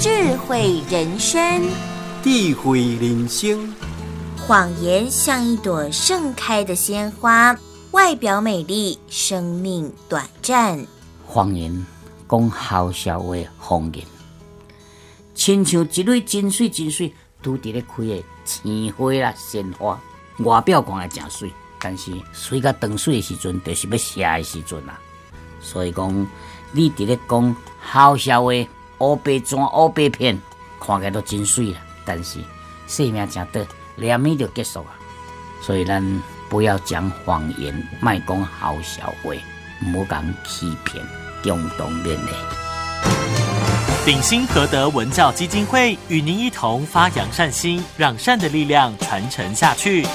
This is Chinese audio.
智慧人生，智慧人生。谎言像一朵盛开的鲜花，外表美丽，生命短暂。谎言讲好笑话，谎言，亲像一蕊真水真水，拄伫咧开的鲜花啦，鲜花，外表看来真水，但是水甲断水的时阵，就是要谢的时阵啦。所以讲，你伫咧讲好笑话。乌白砖、乌白片，看起来都真水啦。但是生命真短，两米就结束啊。所以咱不要讲谎言，卖讲好笑话，唔好讲欺骗，共同面对。鼎新和德文教基金会与您一同发扬善心，让善的力量传承下去。